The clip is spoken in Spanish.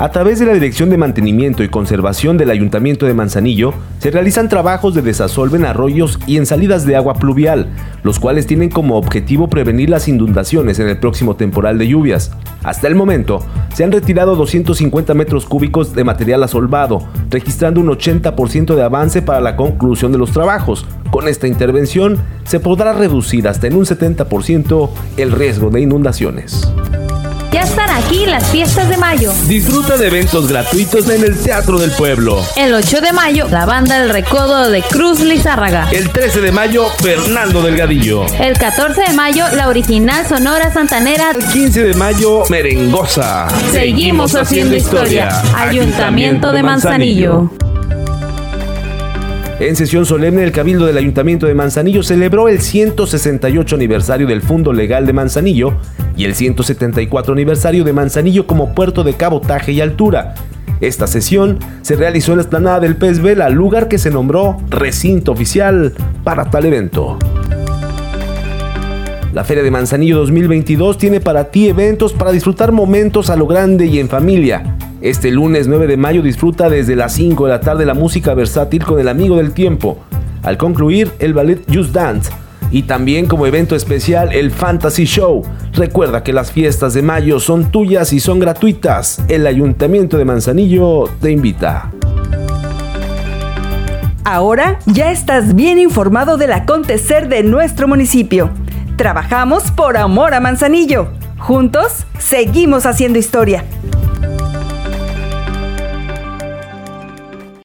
A través de la Dirección de Mantenimiento y Conservación del Ayuntamiento de Manzanillo, se realizan trabajos de desasolve en arroyos y en salidas de agua pluvial, los cuales tienen como objetivo prevenir las inundaciones en el próximo temporal de lluvias. Hasta el momento, se han retirado 250 metros cúbicos de material asolvado, registrando un 80% de avance para la conclusión de los trabajos. Con esta intervención, se podrá reducir hasta en un 70% el riesgo de inundaciones. Ya están aquí las fiestas de mayo. Disfruta de eventos gratuitos en el Teatro del Pueblo. El 8 de mayo, la banda del Recodo de Cruz Lizárraga. El 13 de mayo, Fernando Delgadillo. El 14 de mayo, la original Sonora Santanera. El 15 de mayo, Merengosa. Seguimos haciendo historia. Ayuntamiento de Manzanillo. En sesión solemne, el Cabildo del Ayuntamiento de Manzanillo celebró el 168 aniversario del Fundo Legal de Manzanillo y el 174 aniversario de Manzanillo como puerto de cabotaje y altura. Esta sesión se realizó en la explanada del Pez Vela, lugar que se nombró recinto oficial para tal evento. La Feria de Manzanillo 2022 tiene para ti eventos para disfrutar momentos a lo grande y en familia. Este lunes 9 de mayo disfruta desde las 5 de la tarde la música versátil con el amigo del tiempo. Al concluir, el ballet Just Dance. Y también como evento especial el Fantasy Show. Recuerda que las fiestas de mayo son tuyas y son gratuitas. El Ayuntamiento de Manzanillo te invita. Ahora ya estás bien informado del acontecer de nuestro municipio. Trabajamos por amor a Manzanillo. Juntos seguimos haciendo historia.